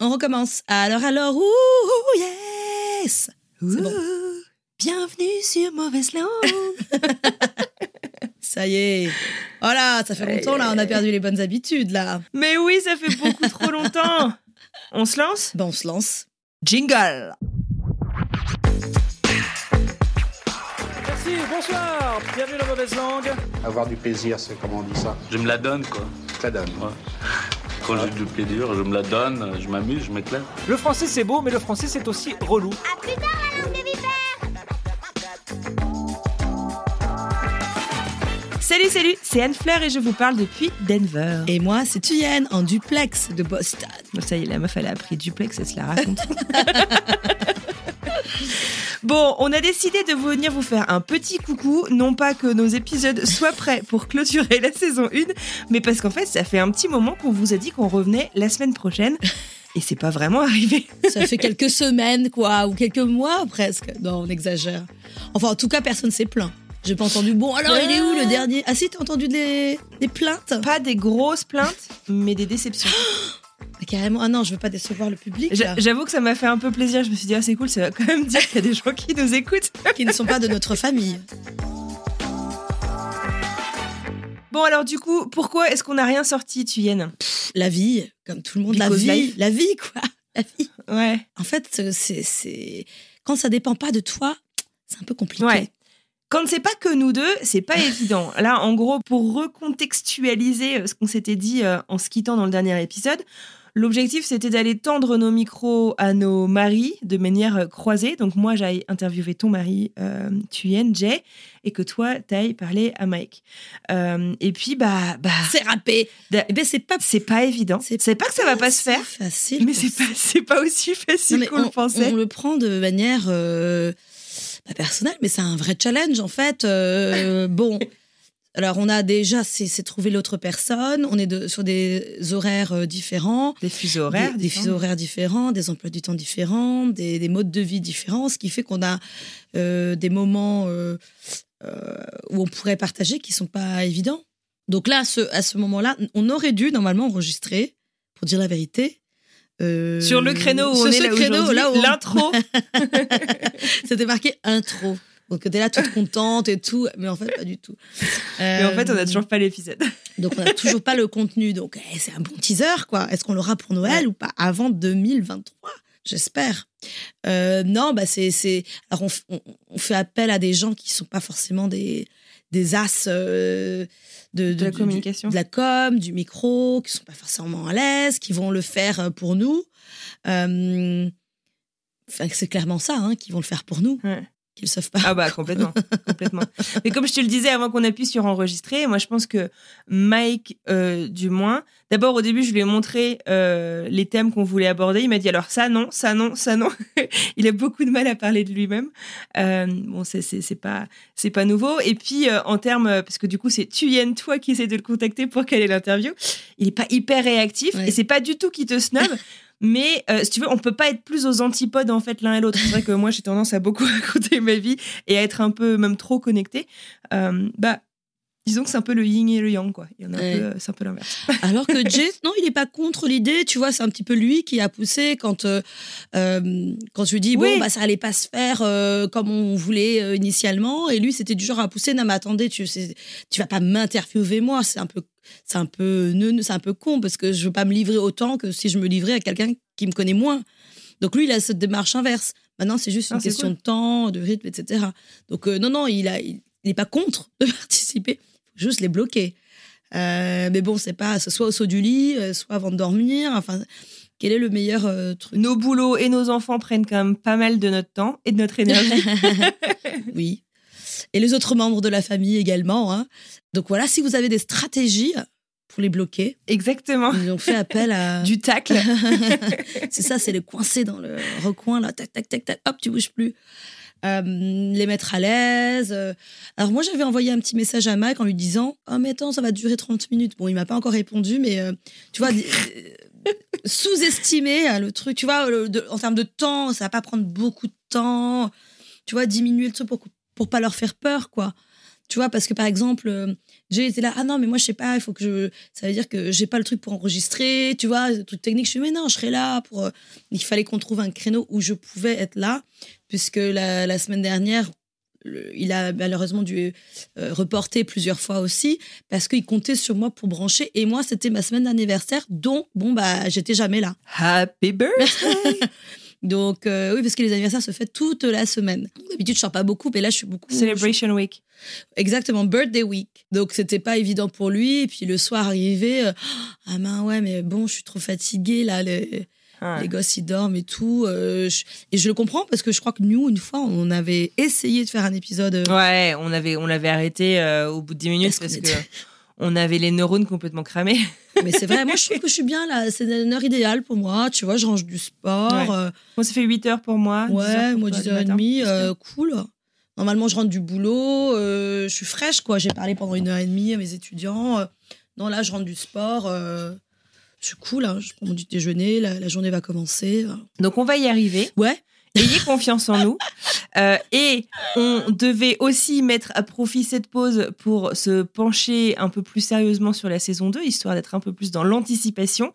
On recommence. Alors, alors, ouh, yes C'est bon. Bienvenue sur Mauvaise Langue Ça y est. Voilà, ça fait longtemps, là, on a perdu les bonnes habitudes, là. Mais oui, ça fait beaucoup trop longtemps. On se lance? Ben, on se lance. Jingle. Merci, bonsoir, bienvenue dans Mauvaise Langue. Avoir du plaisir, c'est comment on dit ça? Je me la donne, quoi. Ça donne. Ouais. Quand j'ai du plaisir, je me la donne, je m'amuse, je m'éclate. Le français c'est beau, mais le français c'est aussi relou. Salut, salut, c'est Anne Fleur et je vous parle depuis Denver. Et moi, c'est Tuyenne, en duplex de Boston. Ça y est, la meuf, elle a appris duplex, elle se la raconte. bon, on a décidé de venir vous faire un petit coucou, non pas que nos épisodes soient prêts pour clôturer la saison 1, mais parce qu'en fait, ça fait un petit moment qu'on vous a dit qu'on revenait la semaine prochaine. Et c'est pas vraiment arrivé. Ça fait quelques semaines, quoi, ou quelques mois presque. Non, on exagère. Enfin, en tout cas, personne s'est plaint. J'ai pas entendu. Bon, alors, il est où le dernier? Ah si, t'as entendu des, des plaintes? Pas des grosses plaintes, mais des déceptions. Ah, Carrément. Ah non, je veux pas décevoir le public. J'avoue que ça m'a fait un peu plaisir. Je me suis dit, ah, c'est cool, ça va quand même dire qu'il y a des gens qui nous écoutent. qui ne sont pas de notre famille. Bon, alors du coup, pourquoi est-ce qu'on n'a rien sorti, Tuyenne La vie, comme tout le monde, la vie. life. La vie, quoi. La vie. Ouais. En fait, c'est, c'est... quand ça dépend pas de toi, c'est un peu compliqué. Ouais. Quand c'est pas que nous deux, c'est pas évident. Là, en gros, pour recontextualiser euh, ce qu'on s'était dit euh, en se quittant dans le dernier épisode, l'objectif c'était d'aller tendre nos micros à nos maris de manière euh, croisée. Donc moi, j'aille interviewer ton mari, euh, Tuyenne, Jay, et que toi, t'ailles parler à Mike. Euh, et puis, bah, bah, C'est râpé. da- Eh ben, c'est pas c'est pas évident. C'est pas que ça va pas se faire, facile. mais c'est pas, c'est pas aussi facile qu'on le on, pensait. on le prend de manière euh, pas personnelle, mais c'est un vrai challenge en fait. Bon, alors on a déjà c'est trouver l'autre personne. On est de- sur des horaires euh, différents. Des fuseaux horaires. des, fuseaux horaires différents, des emplois du temps différents, des, des modes de vie différents, ce qui fait qu'on a euh, des moments euh, euh, où on pourrait partager qui sont pas évidents. Donc là, à ce, à ce moment-là, on aurait dû normalement enregistrer, pour dire la vérité. euh, Sur le créneau où on est là aujourd'hui, l'intro. C'était marqué intro. Donc t'es là toute contente et tout, mais en fait pas du tout. Mais en fait, on Euh, a toujours pas l'épisode. donc on n'a toujours pas le contenu. Donc eh, c'est un bon teaser quoi. Est-ce qu'on l'aura pour Noël ou pas avant 2023 J'espère. Euh, non, bah c'est c'est. Alors on, on, on fait appel à des gens qui sont pas forcément des des as euh, de, De la du- communication. de la com, du micro, qui sont pas forcément à l'aise, qui vont le faire euh, pour nous. Euh, Enfin, c'est clairement ça, hein, qui vont le faire pour nous, Ouais. Qu'ils le savent pas. Ah bah complètement, complètement. Mais comme je te le disais avant qu'on appuie sur enregistrer, moi je pense que Mike, euh, du moins, d'abord au début je lui ai montré euh, les thèmes qu'on voulait aborder. Il m'a dit alors ça non, ça non, ça non. il a beaucoup de mal à parler de lui-même. Euh, bon c'est c'est pas c'est pas nouveau. Et puis en termes parce que du coup c'est Tuyenne toi qui essaie de le contacter pour qu'elle ait l'interview. Il est pas hyper réactif Ouais. et c'est pas du tout qui te snob. Mais euh, si tu veux, on peut pas être plus aux antipodes en fait l'un et l'autre. C'est vrai que moi j'ai tendance à beaucoup raconter ma vie et à être un peu même trop connecté. Euh, bah, disons que c'est un peu le yin et le yang quoi. Il y en a un peu, euh, c'est un peu l'inverse. Alors que Jay, non, il n'est pas contre l'idée. Tu vois, c'est un petit peu lui qui a poussé quand, euh, euh, quand je lui dis, Oui. bon, bah, ça allait pas se faire euh, comme on voulait euh, initialement. Et lui, c'était du genre à pousser, non, mais attendez, tu, tu vas pas m'interviewer moi. C'est un peu, c'est un peu, c'est un peu con parce que je veux pas me livrer autant que si je me livrais à quelqu'un qui me connaît moins. Donc lui, il a cette démarche inverse. Maintenant, c'est juste Ah, une c'est question cool. de temps, de rythme, etc. Donc non, non, il a, il n'est pas contre de participer. Juste les bloquer. Euh, mais bon, c'est pas ce soit au saut du lit, euh, soit avant de dormir. Enfin, quel est le meilleur euh, truc? Nos boulots et nos enfants prennent quand même pas mal de notre temps et de notre énergie. Oui. Et les autres membres de la famille également. hein. Donc voilà, si vous avez des stratégies pour les bloquer. Exactement. Ils ont fait appel à. Du tacle. c'est ça, c'est les coincer dans le recoin, là, tac, tac, tac, tac, hop, tu bouges plus. Euh, les mettre à l'aise. euh. Alors moi, j'avais envoyé un petit message à Mike en lui disant « Oh, mais attends, ça va durer 30 minutes. » Bon, il m'a pas encore répondu, mais euh, tu vois, sous-estimer le truc. Tu vois, le- de- en termes de temps, ça va pas prendre beaucoup de temps. Tu vois, diminuer le truc pour, pour pas leur faire peur, quoi. Tu vois, parce que par exemple, euh, j'ai été là, ah non, mais moi, je sais pas, il faut que je. Ça veut dire que j'ai pas le truc pour enregistrer, tu vois, le truc technique. Je suis, mais non, je serai là pour. euh, Il fallait qu'on trouve un créneau où je pouvais être là, puisque la, la semaine dernière, il a malheureusement dû euh, reporter plusieurs fois aussi, parce qu'il comptait sur moi pour brancher. Et moi, c'était ma semaine d'anniversaire, donc, bon, bah, j'étais jamais là. Happy birthday. Donc, euh, oui, parce que les anniversaires se font toute la semaine. D'habitude, je sors pas beaucoup, mais là, je suis beaucoup. Celebration Week. Exactement, birthday week. Donc c'était pas évident pour lui. Et puis le soir arrivé, euh, ah ben ouais, mais bon, je suis trop fatiguée là. Les, Ouais. les gosses ils dorment et tout. euh, je- et je le comprends parce que je crois que nous, une fois, on avait essayé de faire un épisode. Ouais, on avait, on l'avait arrêté au bout de 10 minutes Parce qu'on que était- on avait les neurones complètement cramés. Mais c'est vrai, moi je trouve que je suis bien là. C'est une heure idéale pour moi. Tu vois, je range du sport. Ouais. euh, Moi, ça fait 8 heures pour moi. 10 heures ouais, pour moi toi, 10h30, du matin. euh, cool. Normalement, je rentre du boulot. euh, je suis fraîche, quoi. J'ai parlé pendant une heure et demie à mes étudiants. non, là, je rentre du sport. je suis cool. hein, je prends mon petit déjeuner. La, la journée va commencer. Donc, on va y arriver. Ouais. Ayez confiance en nous. Euh, et on devait aussi mettre à profit cette pause pour se pencher un peu plus sérieusement sur la saison 2, histoire d'être un peu plus dans l'anticipation.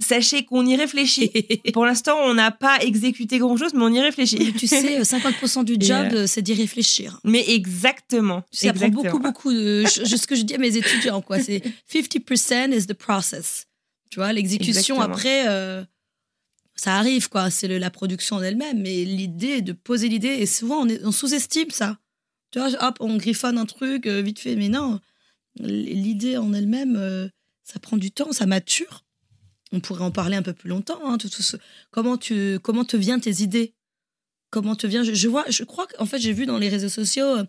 Sachez qu'on y réfléchit. Pour l'instant, on n'a pas exécuté grand-chose, mais on y réfléchit. tu sais, euh, 50% du Et, job, euh, euh, c'est d'y réfléchir. Mais exactement. Ça prend exactement. beaucoup, beaucoup de. ce que je dis à mes étudiants, quoi. C'est 50% is the process. Tu vois, l'exécution après, euh, ça arrive, quoi. C'est la production en elle-même. Mais l'idée de poser l'idée, et souvent, on, est- on sous-estime ça. Tu vois, hop, on griffonne un truc euh, vite fait. Mais non, l'idée en elle-même, euh, ça prend du temps, ça mature. On pourrait en parler un peu plus longtemps. hein, comment, tu, comment te viennent tes idées? Comment te vient je, je vois, je crois qu'en fait, j'ai vu dans les réseaux sociaux, euh,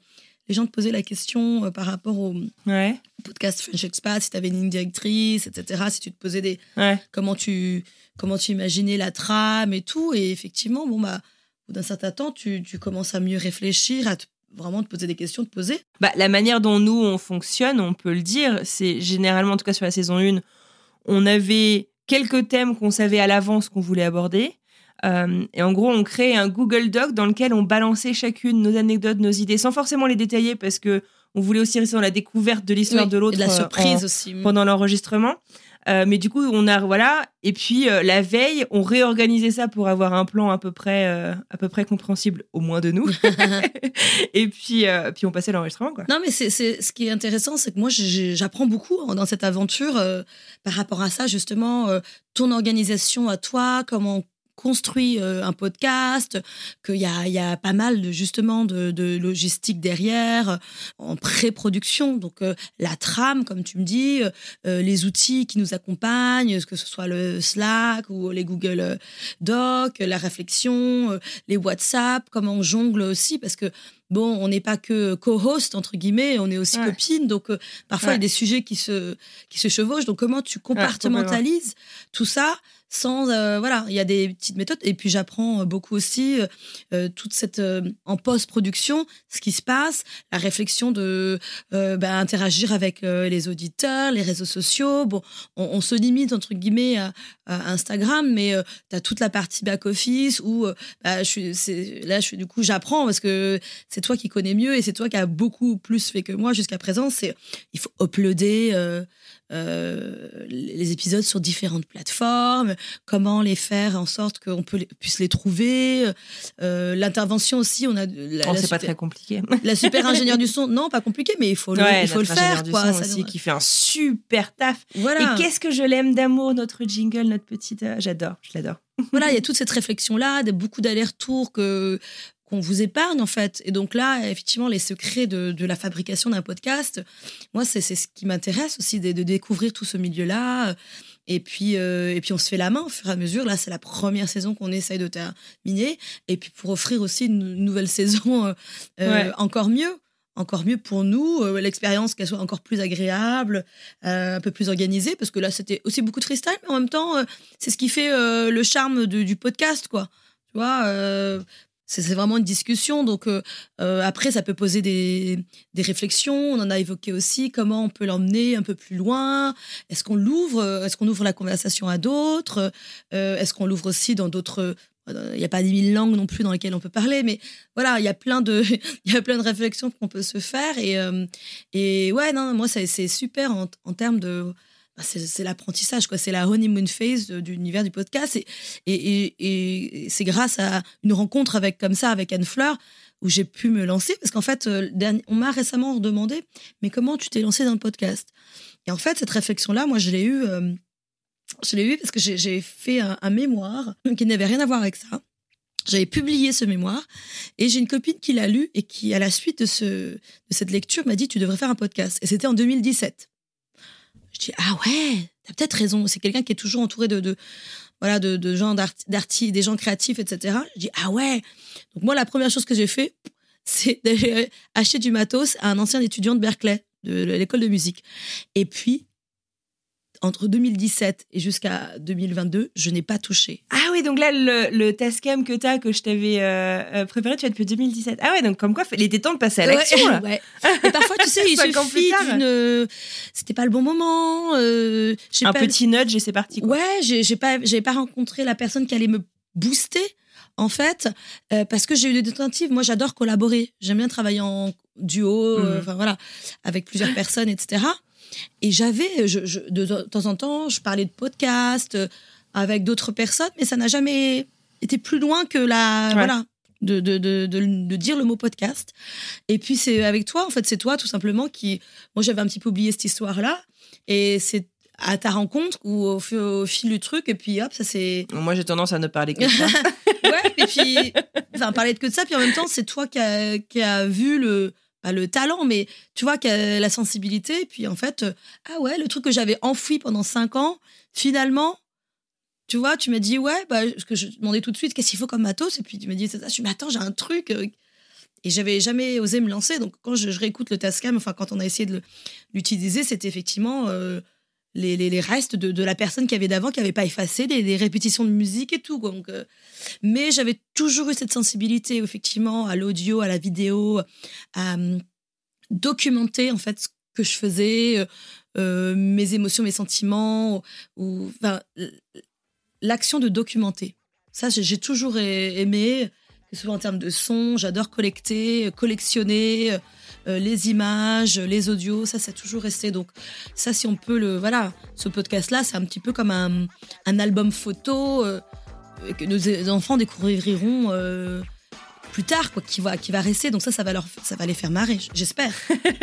les gens te posaient la question euh, par rapport au Ouais, podcast French Expat, si tu avais une ligne directrice, etc. Si tu te posais des. ouais. Comment tu, comment tu imaginais la trame et tout. Et effectivement, bon, bah, au bout d'un certain temps, tu, tu commences à mieux réfléchir, à te- vraiment te poser des questions, te poser. Bah, la manière dont nous, on fonctionne, on peut le dire, c'est généralement, en tout cas sur la saison 1, on avait quelques thèmes qu'on savait à l'avance qu'on voulait aborder. Euh, et en gros, on crée un Google Doc dans lequel on balançait chacune nos anecdotes, nos idées, sans forcément les détailler parce que on voulait aussi rester dans la découverte de l'histoire Oui, de l'autre la euh, surprise en- aussi. pendant l'enregistrement. Euh, mais du coup, on a voilà, et puis euh, la veille, on réorganisait ça pour avoir un plan à peu près, euh, à peu près compréhensible, au moins de nous. et puis, puis on passait l'enregistrement, quoi. Non, mais c'est, ce qui est intéressant, c'est que moi, j'apprends beaucoup dans cette aventure par rapport à ça, justement, ton organisation à toi, comment construit euh, un podcast, qu'il y a, y a pas mal de justement de, de logistique derrière, euh, en pré-production, donc euh, la trame, comme tu me dis, euh, les outils qui nous accompagnent, que ce soit le Slack ou les Google Docs, la réflexion, euh, les WhatsApp, comment on jongle aussi, parce que bon, on n'est pas que co-host, entre guillemets, on est aussi Ouais. copine. Donc, euh, parfois, il y a des sujets qui se, qui se chevauchent. Donc, comment tu compartimentalises tout ça sans. euh, voilà, il y a des petites méthodes. Et puis, j'apprends euh, beaucoup aussi euh, toute cette. en post-production, ce qui se passe, la réflexion de bah, interagir avec les auditeurs, les réseaux sociaux. Bon, on, se limite, entre guillemets, à, Instagram, mais tu as toute la partie back-office où. euh, bah, là, je du coup, j'apprends parce que c'est toi qui connais mieux et c'est toi qui as beaucoup plus fait que moi jusqu'à présent. C'est il faut uploader euh, les épisodes sur différentes plateformes, comment les faire en sorte qu'on puisse les trouver. Euh, L'intervention aussi, on a la, Oh, la c'est pas très compliqué. la super ingénieur du son. Non, pas compliqué, mais il faut le, Ouais, il faut le faire du quoi. son Ça aussi qui fait un super taf. Voilà. Et qu'est-ce que je l'aime d'amour notre jingle, notre petite. euh, J'adore, je l'adore. voilà, il y a toute cette réflexion-là, beaucoup d'allers-retours que qu'on vous épargne en fait. Et donc là, effectivement, les secrets de, de la fabrication d'un podcast, moi, c'est ce qui m'intéresse aussi, de, de découvrir tout ce milieu-là. Et puis, euh, et puis, on se fait la main au fur et à mesure. Là, c'est la première saison qu'on essaye de terminer. Et puis, pour offrir aussi une nouvelle saison euh, euh, encore mieux. encore mieux pour nous, l'expérience qu'elle soit encore plus agréable, un peu plus organisée, parce que là c'était aussi beaucoup de freestyle, mais en même temps c'est ce qui fait le charme de- du podcast, quoi. Tu vois, c'est vraiment une discussion, donc euh, euh, après ça peut poser des, réflexions. On en a évoqué aussi comment on peut l'emmener un peu plus loin? Est-ce qu'on l'ouvre euh, Est-ce qu'on ouvre la conversation à d'autres? Est-ce qu'on l'ouvre aussi dans d'autres il n'y a pas 10 000 langues non plus dans lesquelles on peut parler, mais voilà, il y a plein de, il y a plein de réflexions qu'on peut se faire. Et, ouais, non, moi, c'est super en termes de. Bah, C'est l'apprentissage, quoi. C'est la honeymoon phase de, de l'univers du podcast. Et, c'est grâce à une rencontre avec, comme ça avec Anne Fleur où j'ai pu me lancer. Parce qu'en fait, euh, on m'a récemment demandé Mais comment tu t'es lancé dans le podcast? Et en fait, cette réflexion-là, moi, je l'ai eue. euh, je l'ai eu parce que j'ai j'ai fait un, un mémoire qui n'avait rien à voir avec ça. J'avais publié ce mémoire et j'ai une copine qui l'a lu et qui, à la suite de, ce, de cette lecture, m'a dit Tu devrais faire un podcast. Et c'était en 2017. Je dis Ah ouais, t'as peut-être raison. C'est quelqu'un qui est toujours entouré de, voilà, de, de gens d'artistes, des gens créatifs, etc. Je dis Ah ouais. Donc, moi, la première chose que j'ai fait, c'est d'aller acheter du matos à un ancien étudiant de Berkeley, de l'école de musique. Et puis, entre 2017 et jusqu'à 2022, je n'ai pas touché. Ah oui, donc là, le, le Tascam que t'as, que je t'avais euh, euh, préparé, tu as depuis 2017. Ah ouais, donc comme quoi, il était temps de passer à l'action, Ouais, ouais. Et parfois, tu sais, il suffit d'une. euh, C'était pas le bon moment. euh, Un pas- petit nudge et c'est parti. quoi. Ouais, j'ai pas, pas rencontré la personne qui allait me booster, en fait, euh, parce que j'ai eu des tentatives. Moi, j'adore collaborer. J'aime bien travailler en duo, Mhm. enfin voilà, avec plusieurs personnes, etc. Et j'avais, je, je- de temps en temps, je parlais de podcast euh, avec d'autres personnes, mais ça n'a jamais été plus loin que la, Ouais. voilà, de, de, de, de, dire le mot podcast. Et puis c'est avec toi, en fait, c'est toi tout simplement qui, moi j'avais un petit peu oublié cette histoire-là, et c'est à ta rencontre ou au, fi- au fil du truc, et puis hop, ça c'est Moi, j'ai tendance à ne parler que de ça. ouais, et puis, enfin, parler de que de ça, puis en même temps, c'est toi qui as qui a vu le, pas le talent, mais tu vois, a la sensibilité. Puis en fait, euh, ah ouais, le truc que j'avais enfoui pendant cinq ans, finalement, tu vois, tu m'as dit, ouais, bah, que je demandais tout de suite, qu'est-ce qu'il faut comme matos? Et puis tu m'as dit, c'est ça. Je me attends, j'ai un truc. euh, Et j'avais jamais osé me lancer. Donc quand je, réécoute le Tascam, enfin, quand on a essayé de l'utiliser, c'était effectivement. euh, les, les- restes de, de la personne qui avait d'avant, qui n'avait pas effacé, des, des répétitions de musique et tout. euh, mais j'avais toujours eu cette sensibilité, effectivement, à l'audio, à la vidéo, à euh, documenter en fait ce que je faisais, euh, mes émotions, mes sentiments, ou enfin, l'action de documenter. Ça, j'ai toujours aimé, que ce soit en termes de son, j'adore collecter, collectionner euh, les images, les audios, ça, ça a toujours resté. Donc, ça, si on peut le. Voilà, ce podcast-là, c'est un petit peu comme un, un album photo euh, que nos enfants découvriront euh, plus tard, quoi, qui va, qui va rester. Donc, ça, ça va, leur, ça va les faire marrer, j'espère.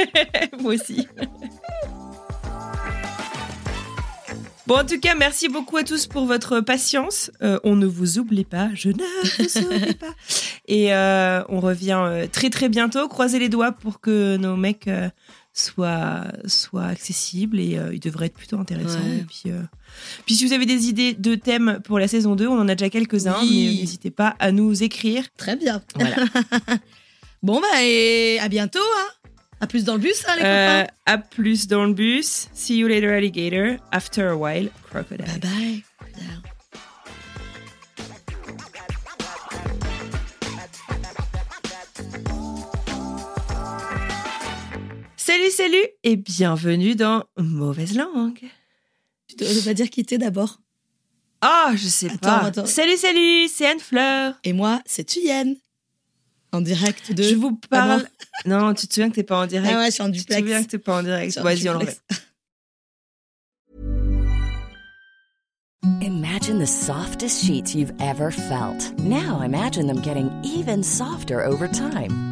Moi aussi. Bon, en tout cas, merci beaucoup à tous pour votre patience. Euh, on ne vous oublie pas, je ne vous oublie pas. Et euh, on revient euh, très très bientôt. Croisez les doigts pour que nos mecs soient, soient accessibles et euh, ils devraient être plutôt intéressants. Ouais. Et puis, puis si vous avez des idées de thèmes pour la saison 2, on en a déjà quelques-uns, Oui. mais n'hésitez pas à nous écrire. Très bien. Voilà. Bon, bah, et à bientôt. Hein. À plus dans le bus, hein, les Euh, copains. à plus dans le bus. See you later, alligator. After a while, crocodile. Bye bye. Salut, salut et bienvenue dans Mauvaise Langue. Tu devrais pas dire quitter d'abord. Ah, je sais Attends, pas. attends. Salut, salut, c'est Anne Fleur. Et moi, c'est Tuyenne. En direct de. Je vous Ah parle. bon non, tu te souviens que t'es pas en direct? Ah ouais, je suis en tu te duplex. souviens que t'es pas en direct? Vas-y, on le duplex. refait. Imagine the softest sheets you've ever felt. Now imagine them getting even softer over time.